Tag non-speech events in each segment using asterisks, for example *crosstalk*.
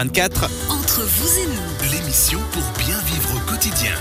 24. Entre vous et nous, L'émission pour bien vivre au quotidien.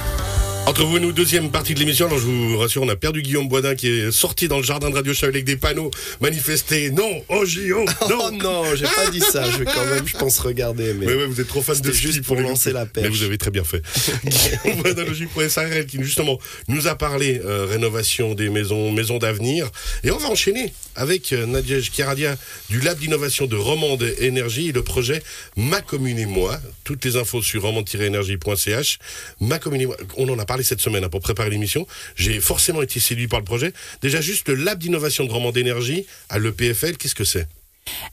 Entre vous et nous, deuxième partie de l'émission. Alors, je vous rassure, on a perdu Guillaume Boisdin qui est sorti dans le jardin de Radio Show avec des panneaux manifestés. Non, oh JO, Non, *laughs* non. non, j'ai pas dit ça. Je vais quand même, je pense, regarder. Mais Oui, oui, vous êtes trop fan de juste pour lancer la pêche. Mais vous avez très bien fait. *laughs* Guillaume Boisdin, Logique.srl, qui justement nous a parlé euh, rénovation des maisons, maisons d'avenir. Et on va enchaîner avec euh, Kiradia du Lab d'innovation de Romande Énergie et le projet Ma Commune et Moi. Toutes les infos sur romande-énergie.ch. Ma Commune et Moi. On en a parlé cette semaine hein, pour préparer l'émission. J'ai forcément été séduit par le projet. Déjà, juste le Lab d'innovation de Romande Énergie à l'EPFL, qu'est-ce que c'est?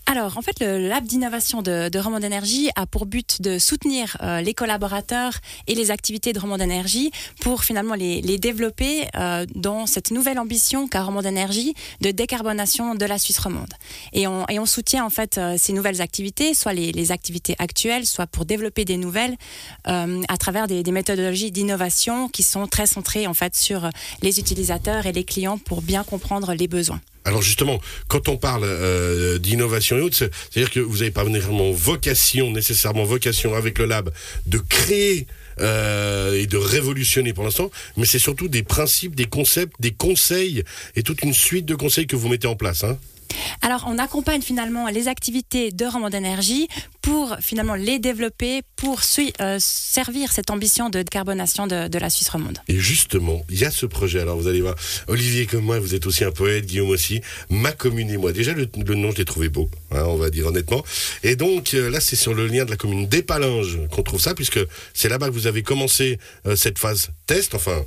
Alors, en fait, le lab d'innovation de, de Romand a pour but de soutenir euh, les collaborateurs et les activités de Romand Énergie pour finalement les, développer euh, dans cette nouvelle ambition qu'a Romand Énergie de décarbonation de la Suisse romande. Et on, soutient en fait euh, ces nouvelles activités, soit les, activités actuelles, soit pour développer des nouvelles à travers des, des méthodologies d'innovation qui sont très centrées en fait sur les utilisateurs et les clients pour bien comprendre les besoins. Alors justement, quand on parle euh, d'innovation et autres, c'est- c'est-à-dire que vous n'avez pas vraiment vocation, nécessairement vocation avec le lab, de créer euh, et de révolutionner pour l'instant, mais c'est surtout des principes, des concepts, des conseils et toute une suite de conseils que vous mettez en place. Hein. Alors, on accompagne finalement les activités de Romand d'énergie pour finalement les développer, pour euh, servir cette ambition de décarbonation de, la Suisse romande. Et justement, il y a ce projet. Alors vous allez voir, Olivier comme moi, vous êtes aussi un poète, Guillaume aussi. Ma commune et moi. Déjà le, nom, je l'ai trouvé beau, hein, on va dire honnêtement. Et donc euh, là, c'est sur le lien de la commune d'Épalinges qu'on trouve ça, puisque c'est là-bas que vous avez commencé euh, cette phase test. Enfin,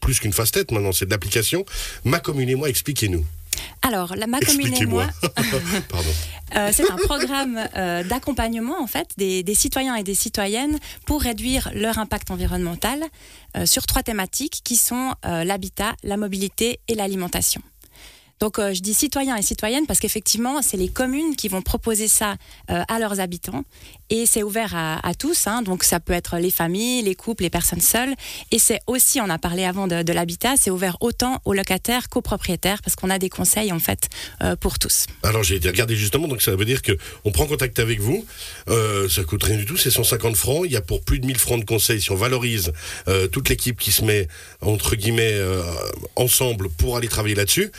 plus qu'une phase test maintenant, c'est de l'application. Ma commune et moi, expliquez-nous. Alors, la, ma commune et moi, *laughs* *laughs* euh, c'est un programme euh, d'accompagnement en fait des, des citoyens et des citoyennes pour réduire leur impact environnemental euh, sur trois thématiques qui sont l'habitat, la mobilité et l'alimentation. Donc euh, je dis citoyens et citoyennes parce qu'effectivement c'est les communes qui vont proposer ça euh, à leurs habitants et c'est ouvert à, tous. hein. donc ça peut être les familles, les couples, les personnes seules et c'est aussi, on a parlé avant de, l'habitat, c'est ouvert autant aux locataires qu'aux propriétaires parce qu'on a des conseils en fait euh, pour tous. Alors j'ai été regarder justement, donc ça veut dire que on prend contact avec vous, ça coûte rien du tout, c'est 150 francs, il y a pour plus de 1000 francs de conseils si on valorise toute l'équipe qui se met entre guillemets ensemble pour aller travailler là-dessus.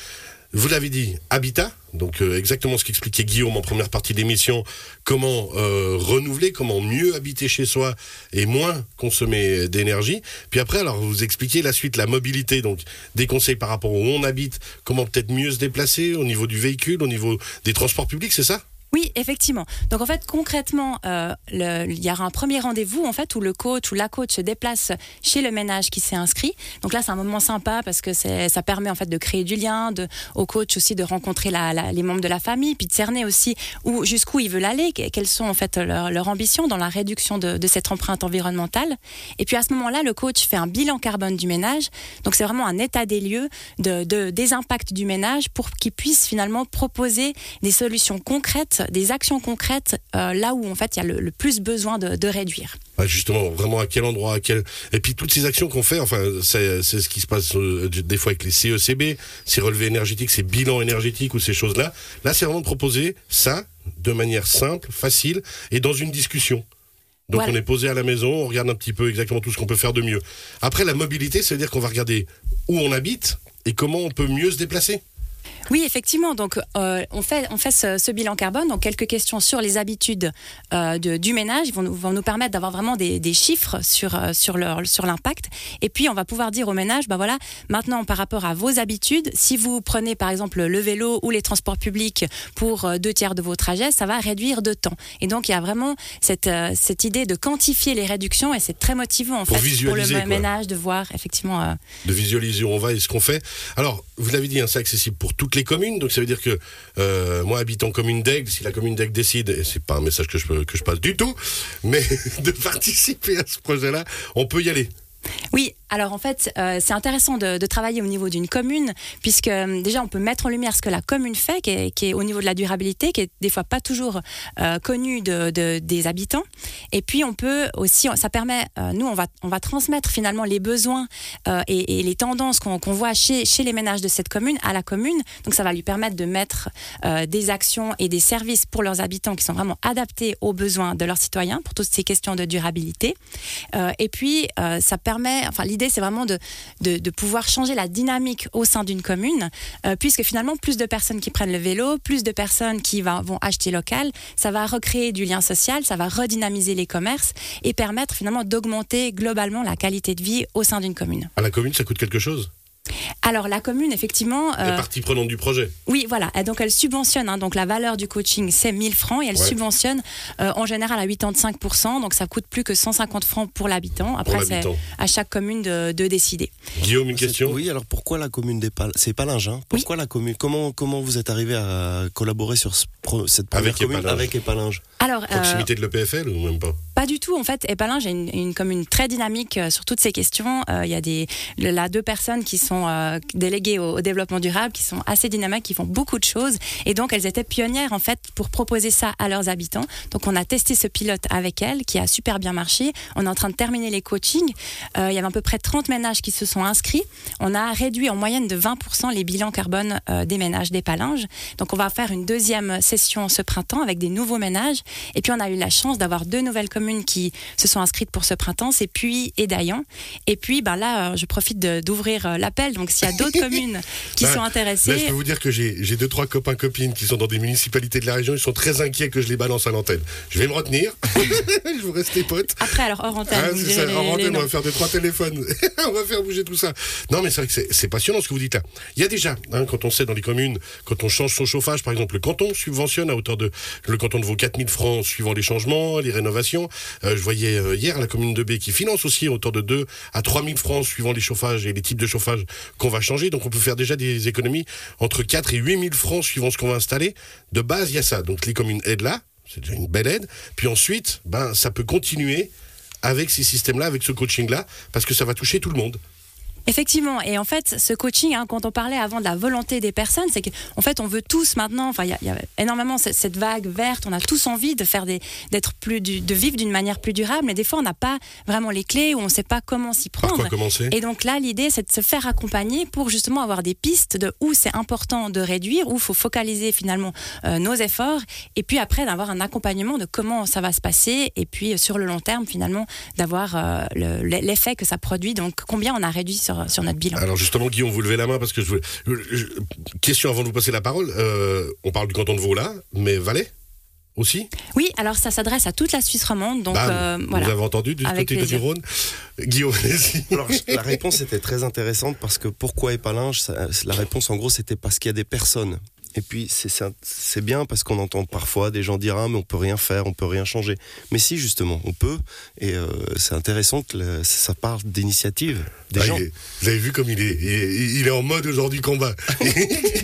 Vous l'avez dit, habitat, donc euh, exactement ce qu'expliquait Guillaume en première partie d'émission, comment euh, renouveler, comment mieux habiter chez soi et moins consommer d'énergie. Puis après, alors vous expliquez la suite, la mobilité, donc des conseils par rapport où on habite, comment peut-être mieux se déplacer au niveau du véhicule, au niveau des transports publics, c'est ça? Oui, effectivement. Donc en fait, concrètement, euh, il y aura un premier rendez-vous en fait où le coach ou la coach se déplace chez le ménage qui s'est inscrit. Donc là, c'est un moment sympa parce que ça permet en fait de créer du lien, au coach aussi de rencontrer les membres de la famille, puis de cerner aussi où jusqu'où ils veulent aller, que- quelles sont en fait leurs ambitions dans la réduction de, cette empreinte environnementale. Et puis à ce moment-là, le coach fait un bilan carbone du ménage. Donc c'est vraiment un état des lieux de, de- des impacts du ménage pour qu'il puisse finalement proposer des solutions concrètes, des actions concrètes euh, là où en fait il y a le, le plus besoin de, de réduire. Ouais, justement, vraiment à quel endroit, à quel... Et puis toutes ces actions qu'on fait, enfin, c'est ce qui se passe euh, des fois avec les CECB, ces relevés énergétiques, ces bilans énergétiques ou ces choses-là. Là, c'est vraiment de proposer ça de manière simple, facile et dans une discussion. Donc Voilà. on est posé à la maison, on regarde un petit peu exactement tout ce qu'on peut faire de mieux. Après, la mobilité, ça veut dire qu'on va regarder où on habite et comment on peut mieux se déplacer. Oui, effectivement. Donc, euh, on fait, on fait ce, ce bilan carbone. Donc, quelques questions sur les habitudes euh, de- du ménage vont nous, vont nous permettre d'avoir vraiment des, des chiffres sur, euh, sur, leur, sur l'impact. Et puis, on va pouvoir dire au ménage, bah voilà, maintenant, par rapport à vos habitudes, si vous prenez par exemple le vélo ou les transports publics pour deux tiers de vos trajets, ça va réduire de temps. Et donc, il y a vraiment cette, cette idée de quantifier les réductions et c'est très motivant en Pour fait pour le quoi. ménage de voir effectivement. euh, de visualiser où on va et ce qu'on fait. Alors, vous l'avez dit, hein, c'est accessible pour toutes les communes, donc ça veut dire que euh, moi, habitant commune d'Aigle, si la commune d'Aigle décide, et c'est pas un message que je, que je passe du tout, mais *laughs* de participer à ce projet-là, on peut y aller. Oui, alors en fait, euh, c'est intéressant de, travailler au niveau d'une commune, puisque euh, déjà on peut mettre en lumière ce que la commune fait, qui est, au niveau de la durabilité, qui est des fois pas toujours euh, connu de, de- des habitants. Et puis on peut aussi, ça permet, nous on va, on va transmettre finalement les besoins et, les tendances qu'on voit chez, chez les ménages de cette commune à la commune. Donc ça va lui permettre de mettre des actions et des services pour leurs habitants qui sont vraiment adaptés aux besoins de leurs citoyens pour toutes ces questions de durabilité. Et puis, ça permet, enfin, l'idée, c'est vraiment de, de, pouvoir changer la dynamique au sein d'une commune, euh, puisque finalement, plus de personnes qui prennent le vélo, plus de personnes qui vont acheter local, ça va recréer du lien social, ça va redynamiser les commerces et permettre finalement d'augmenter globalement la qualité de vie au sein d'une commune. À la commune, ça coûte quelque chose? Alors, la commune, effectivement, Les euh, parties prenantes du projet. oui, voilà. Et donc, elle subventionne. hein, donc, la valeur du coaching, c'est 1000 francs et elle Ouais. subventionne euh, en général à 85%. Donc, ça coûte plus que 150 francs pour l'habitant. Après, c'est à chaque commune de, de décider. Guillaume, une question? Oui, alors pourquoi la commune des Pal C'est Palinges, hein? Pourquoi la commune comment, comment vous êtes arrivé à collaborer sur ce pro- cette première Avec commune Épalinges. avec Épalinges Alors, euh, Proximité de l'EPFL ou même pas? Pas du tout. En fait, Épalinges est une, une commune très dynamique euh, sur toutes ces questions. Euh, Il y a des, là deux personnes qui sont euh, déléguées au, développement durable, qui sont assez dynamiques, qui font beaucoup de choses. Et donc, elles étaient pionnières, en fait, pour proposer ça à leurs habitants. Donc, on a testé ce pilote avec elles, qui a super bien marché. On est en train de terminer les coachings. Il y avait à peu près 30 ménages qui se sont inscrits. On a réduit en moyenne de 20% les bilans carbone des ménages d'Épalinges. Donc, on va faire une deuxième session ce printemps avec des nouveaux ménages. Et puis, on a eu la chance d'avoir deux nouvelles communes qui se sont inscrites pour ce printemps, c'est Puy et Dayan. Et puis, ben là, euh, je profite d'ouvrir euh, l'appel. Donc, s'il y a d'autres *laughs* communes qui Bah, sont Là, je intéressées, peux vous dire que j'ai deux, trois copains, copines qui sont dans des municipalités de la région. Ils sont très inquiets que je les balance à l'antenne. Je vais me retenir. *laughs* je vous reste les potes. après, alors hors antenne, Ah, vous ça, les- les antenne, on va faire deux, trois téléphones. *laughs* on va faire bouger tout ça. Non, mais c'est vrai que c'est- passionnant ce que vous dites là. Il y a déjà, hein, quand on sait dans les communes, quand on change son chauffage, par exemple, le canton subventionne à hauteur de, le canton de vaut 4000 francs suivant les changements, les rénovations. Euh, je voyais euh, hier la commune de B qui finance aussi à hauteur de 2 à 3000 francs suivant les chauffages et les types de chauffage qu'on va changer. Donc on peut faire déjà des économies entre 4 et 8000 francs suivant ce qu'on va installer. De base, il y a ça. Donc les communes aident là. C'est déjà une belle aide. Puis ensuite, ben, ça peut continuer avec ces systèmes-là, avec ce coaching-là, parce que ça va toucher tout le monde. Effectivement, et en fait, ce coaching, hein, quand on parlait avant de la volonté des personnes, c'est qu'en fait, on veut tous maintenant, enfin, il y, a- il y a énormément cette, cette vague verte, on a tous envie de faire des, d'être plus, du- de vivre d'une manière plus durable, mais des fois, on n'a pas vraiment les clés ou on ne sait pas comment s'y Par prendre. quoi commencer? Et donc là, l'idée, c'est de se faire accompagner pour justement avoir des pistes de où c'est important de réduire, où il faut focaliser finalement euh, nos efforts, et puis après d'avoir un accompagnement de comment ça va se passer, et puis euh, sur le long terme finalement d'avoir euh, le- l'effet que ça produit, donc combien on a réduit sur, sur notre bilan. Alors justement, Guillaume, vous levez la main parce que je voulais... je- Question avant de vous passer la parole. Euh, on parle du canton de Vaud là, mais Valais aussi? Oui, alors ça s'adresse à toute la Suisse romande, donc Bam. euh, Vous voilà. avez entendu du Avec côté du plaisir. Rhône? Guillaume, allez-y. Alors, la réponse était très intéressante parce que pourquoi Épalinges La réponse, en gros, c'était parce qu'il y a des personnes. Et puis, c'est- bien parce qu'on entend parfois des gens dire Ah, mais on peut rien faire, on peut rien changer. Mais si, justement, on peut. Et euh, c'est intéressant que le- ça parle d'initiative des Ah, gens. est- vous avez vu comme il est, il est, il est en mode aujourd'hui combat. *laughs*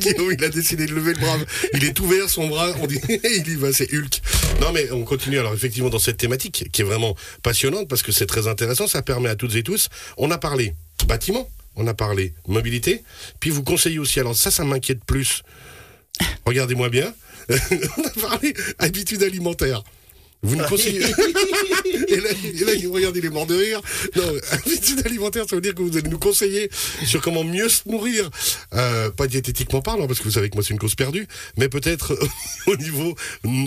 Il a décidé de lever le bras. Il est ouvert son bras. On dit, *laughs* il y va, c'est Hulk. Non, mais on continue alors effectivement dans cette thématique qui est vraiment passionnante parce que c'est très intéressant. Ça permet à toutes et tous. On a parlé bâtiment, on a parlé mobilité, puis vous conseillez aussi. Alors ça, ça m'inquiète plus. Regardez-moi bien. *laughs* on a parlé habitude alimentaire. Vous ne conseillez. *laughs* et, là, et là, il- il est mort de rire. Non, habitude alimentaire, ça veut dire que vous allez nous conseiller sur comment mieux se nourrir. Euh, pas diététiquement parlant, parce que vous savez que moi, c'est une cause perdue, mais peut-être *laughs* au niveau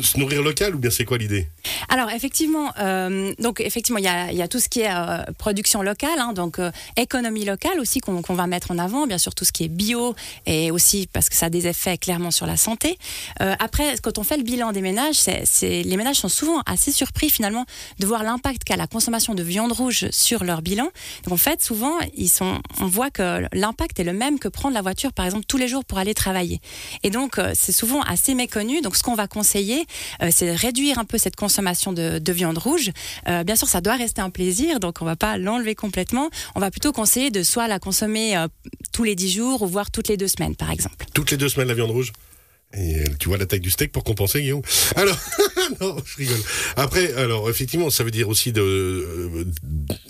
se nourrir local, ou bien c'est quoi l'idée? Alors effectivement, euh, donc effectivement, il y a, tout ce qui est euh, production locale, hein, donc euh, économie locale aussi qu'on va mettre en avant, bien sûr tout ce qui est bio et aussi parce que ça a des effets clairement sur la santé. Euh, après, quand on fait le bilan des ménages, les ménages sont souvent assez surpris finalement de voir l'impact qu'a la consommation de viande rouge sur leur bilan. Donc en fait, souvent, ils sont, on voit que l'impact est le même que prendre la voiture par exemple tous les jours pour aller travailler. Et donc euh, c'est souvent assez méconnu. Donc ce qu'on va conseiller, euh, c'est réduire un peu cette consommation de, de viande rouge. Euh, bien sûr, ça doit rester un plaisir, donc on va pas l'enlever complètement. On va plutôt conseiller de soit la consommer euh, tous les 10 jours ou voire toutes les deux semaines, par exemple. Toutes les deux semaines, la viande rouge? Tu vois la taille du steak pour compenser, Guillaume Alors, *laughs* non, je rigole. Après, alors, effectivement, ça veut dire aussi de. euh,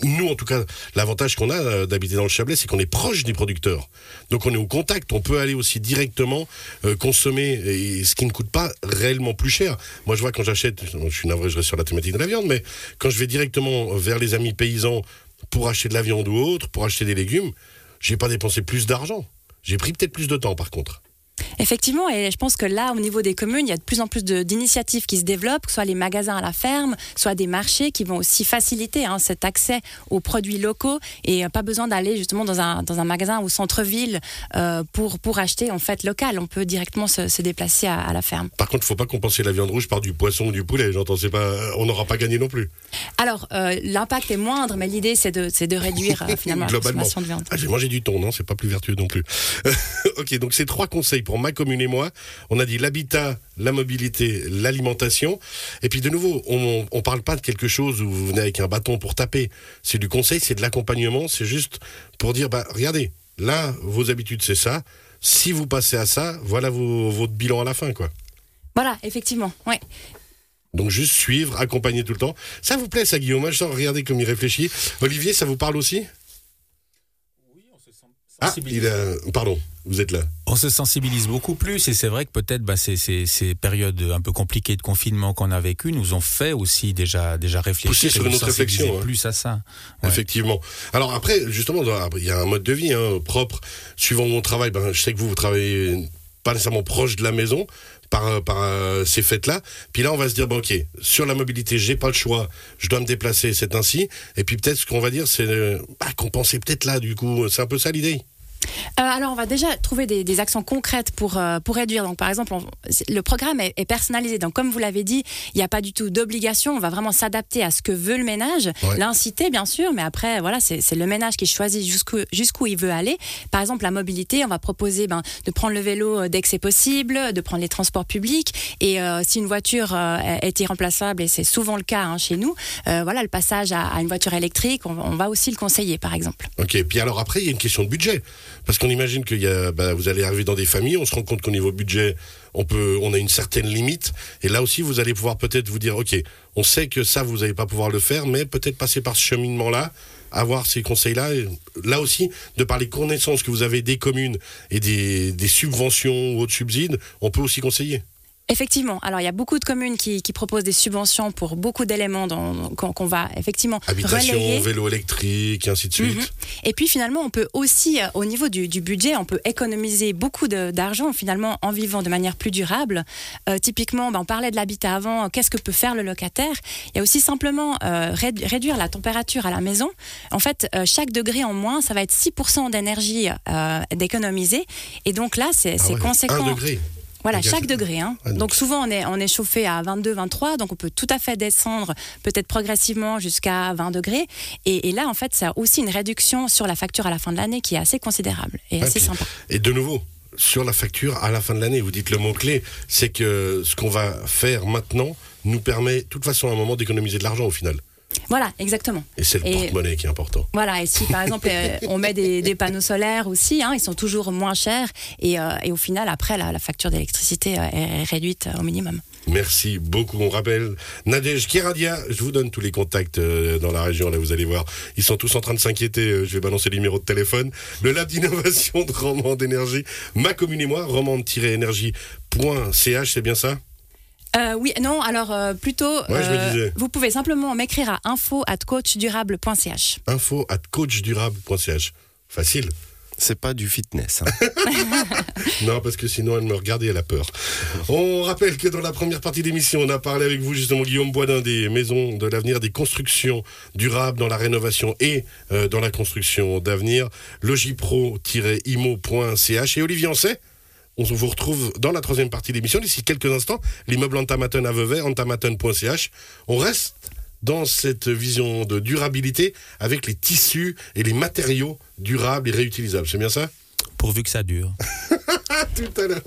nous, en tout cas, l'avantage qu'on a euh, d'habiter dans le Chablais, c'est qu'on est proche des producteurs. Donc, on est au contact. On peut aller aussi directement euh, consommer, ce qui ne coûte pas réellement plus cher. Moi, je vois quand j'achète, je suis navré, je reste sur la thématique de la viande, mais quand je vais directement vers les amis paysans pour acheter de la viande ou autre, pour acheter des légumes, j'ai pas dépensé plus d'argent. J'ai pris peut-être plus de temps, par contre. Effectivement, et je pense que là, au niveau des communes, il y a de plus en plus d'initiatives qui se développent, que soit les magasins à la ferme, soit des marchés qui vont aussi faciliter hein, cet accès aux produits locaux et euh, pas besoin d'aller justement dans un, dans un magasin au centre-ville euh, pour, pour acheter en fait local. On peut directement se, se déplacer à, à la ferme. Par contre, faut pas compenser la viande rouge par du poisson ou du poulet. J'entends, c'est pas, on n'aura pas gagné non plus. Alors, euh, l'impact est moindre, mais l'idée, c'est de, c'est de réduire euh, finalement la *laughs* consommation de viande. Ah, j'ai mangé du thon, non C'est pas plus vertueux non plus. *laughs* ok, donc c'est trois conseils pour ma commune et moi. On a dit l'habitat, la mobilité, l'alimentation. Et puis de nouveau, on, parle pas de quelque chose où vous venez avec un bâton pour taper. C'est du conseil, c'est de l'accompagnement. C'est juste pour dire, bah regardez, là, vos habitudes, c'est ça. Si vous passez à ça, voilà vos- votre bilan à la fin, quoi. Voilà, effectivement. Ouais. Donc juste suivre, accompagner tout le temps. Ça vous plaît, ça, Guillaume? Je sens, regardez comme il réfléchit. Olivier, ça vous parle aussi? Ah, il a... Pardon, vous êtes là. On se sensibilise beaucoup plus et c'est vrai que peut-être bah, ces, ces, ces périodes un peu compliquées de confinement qu'on a vécues nous ont fait aussi déjà, déjà réfléchir Pousser sur et sensibiliser réflexion, hein. plus à ça. Ouais. Effectivement. Alors après, justement, dans- il y a un mode de vie hein, propre. Suivant mon travail, ben, je sais que vous, vous travaillez pas nécessairement proche de la maison par, par euh, ces fêtes-là. Puis là, on va se dire, bon, ok, sur la mobilité, j'ai pas le choix, je dois me déplacer, c'est ainsi. Et puis peut-être ce qu'on va dire, c'est euh, bah, compenser peut-être là, du coup. C'est un peu ça l'idée. Euh, alors, on va déjà trouver des, des actions concrètes pour, euh, pour réduire. Donc, par exemple, on- le programme est, est personnalisé. Donc, comme vous l'avez dit, il n'y a pas du tout d'obligation. On va vraiment s'adapter à ce que veut le ménage, Ouais. l'inciter, bien sûr, mais après, voilà, c'est le ménage qui choisit jusqu'où jusqu'où il veut aller. Par exemple, la mobilité, on va proposer ben, de prendre le vélo euh, dès que c'est possible, de prendre les transports publics. Et euh, si une voiture est irremplaçable, et c'est souvent le cas hein, chez nous, voilà, le passage à, à une voiture électrique, on, on va aussi le conseiller, par exemple. Ok. Puis alors après, il y a une question de budget. Parce qu'on imagine qu'il y bah, vous allez arriver dans des familles, on se rend compte qu'au niveau budget, on peut, on a une certaine limite. Et là aussi, vous allez pouvoir peut-être vous dire, ok, on sait que ça, vous n'allez pas pouvoir le faire, mais peut-être passer par ce cheminement-là, avoir ces conseils-là. Là aussi, de par les connaissances que vous avez des communes et des subventions ou autres subsides, on peut aussi conseiller. Effectivement. Alors, il y a beaucoup de communes qui, qui proposent des subventions pour beaucoup d'éléments qu'on va effectivement Habitation, relayer. vélo électrique, et ainsi de suite. Mhm. Et puis finalement, on peut aussi, euh, au niveau du, du budget, on peut économiser beaucoup d'argent finalement en vivant de manière plus durable. Euh, typiquement, ben, on parlait de l'habitat avant, qu'est-ce que peut faire le locataire? Il y a aussi simplement euh, réd- réduire la température à la maison. En fait, euh, chaque degré en moins, ça va être 6% d'énergie d'économiser. Et donc là, c'est Ah ouais, conséquent. Un degré. Voilà, Donc, chaque degré. Hein. ah, donc- donc souvent, on est, on est chauffé à 22, 23, donc on peut tout à fait descendre, peut-être progressivement jusqu'à 20 degrés. Et, et là, en fait, ça a aussi une réduction sur la facture à la fin de l'année qui est assez considérable et Ouais, assez puis- sympa. Et de nouveau, sur la facture à la fin de l'année, vous dites le mot-clé, c'est que ce qu'on va faire maintenant nous permet, de toute façon, à un moment, d'économiser de l'argent au final. Voilà, exactement. Et c'est le porte-monnaie qui est important. Voilà, et si par exemple euh, *laughs* on met des, des panneaux solaires aussi, hein, ils sont toujours moins chers et, euh, et au final après la, la facture d'électricité euh, est réduite au minimum. Merci beaucoup. On rappelle Nadège Keradia. Je vous donne tous les contacts dans la région. Là, vous allez voir. Ils sont tous en train de s'inquiéter. Je vais balancer les numéros de téléphone. Le lab d'innovation de Romande Énergie. Ma commune et moi. Romande-énergie.ch. C'est bien ça? Euh, oui, non, alors euh, plutôt, Ouais, je me disais. vous pouvez simplement m'écrire à info at coachdurable.ch. Info at coachdurable.ch. Facile. C'est pas du fitness. hein. *laughs* *laughs* Non, parce que sinon elle me regarde et elle a peur. On rappelle que dans la première partie d'émission, on a parlé avec vous justement Guillaume Boisdin des maisons de l'avenir, des constructions durables dans la rénovation et euh, dans la construction d'avenir. Logipro-imo.ch et Olivier Ancet. On vous retrouve dans la troisième partie de l'émission d'ici quelques instants. L'immeuble Antamaton à Vevey, antamaton.ch. On reste dans cette vision de durabilité avec les tissus et les matériaux durables et réutilisables. C'est bien ça? Pourvu que ça dure. *laughs* Tout à l'heure.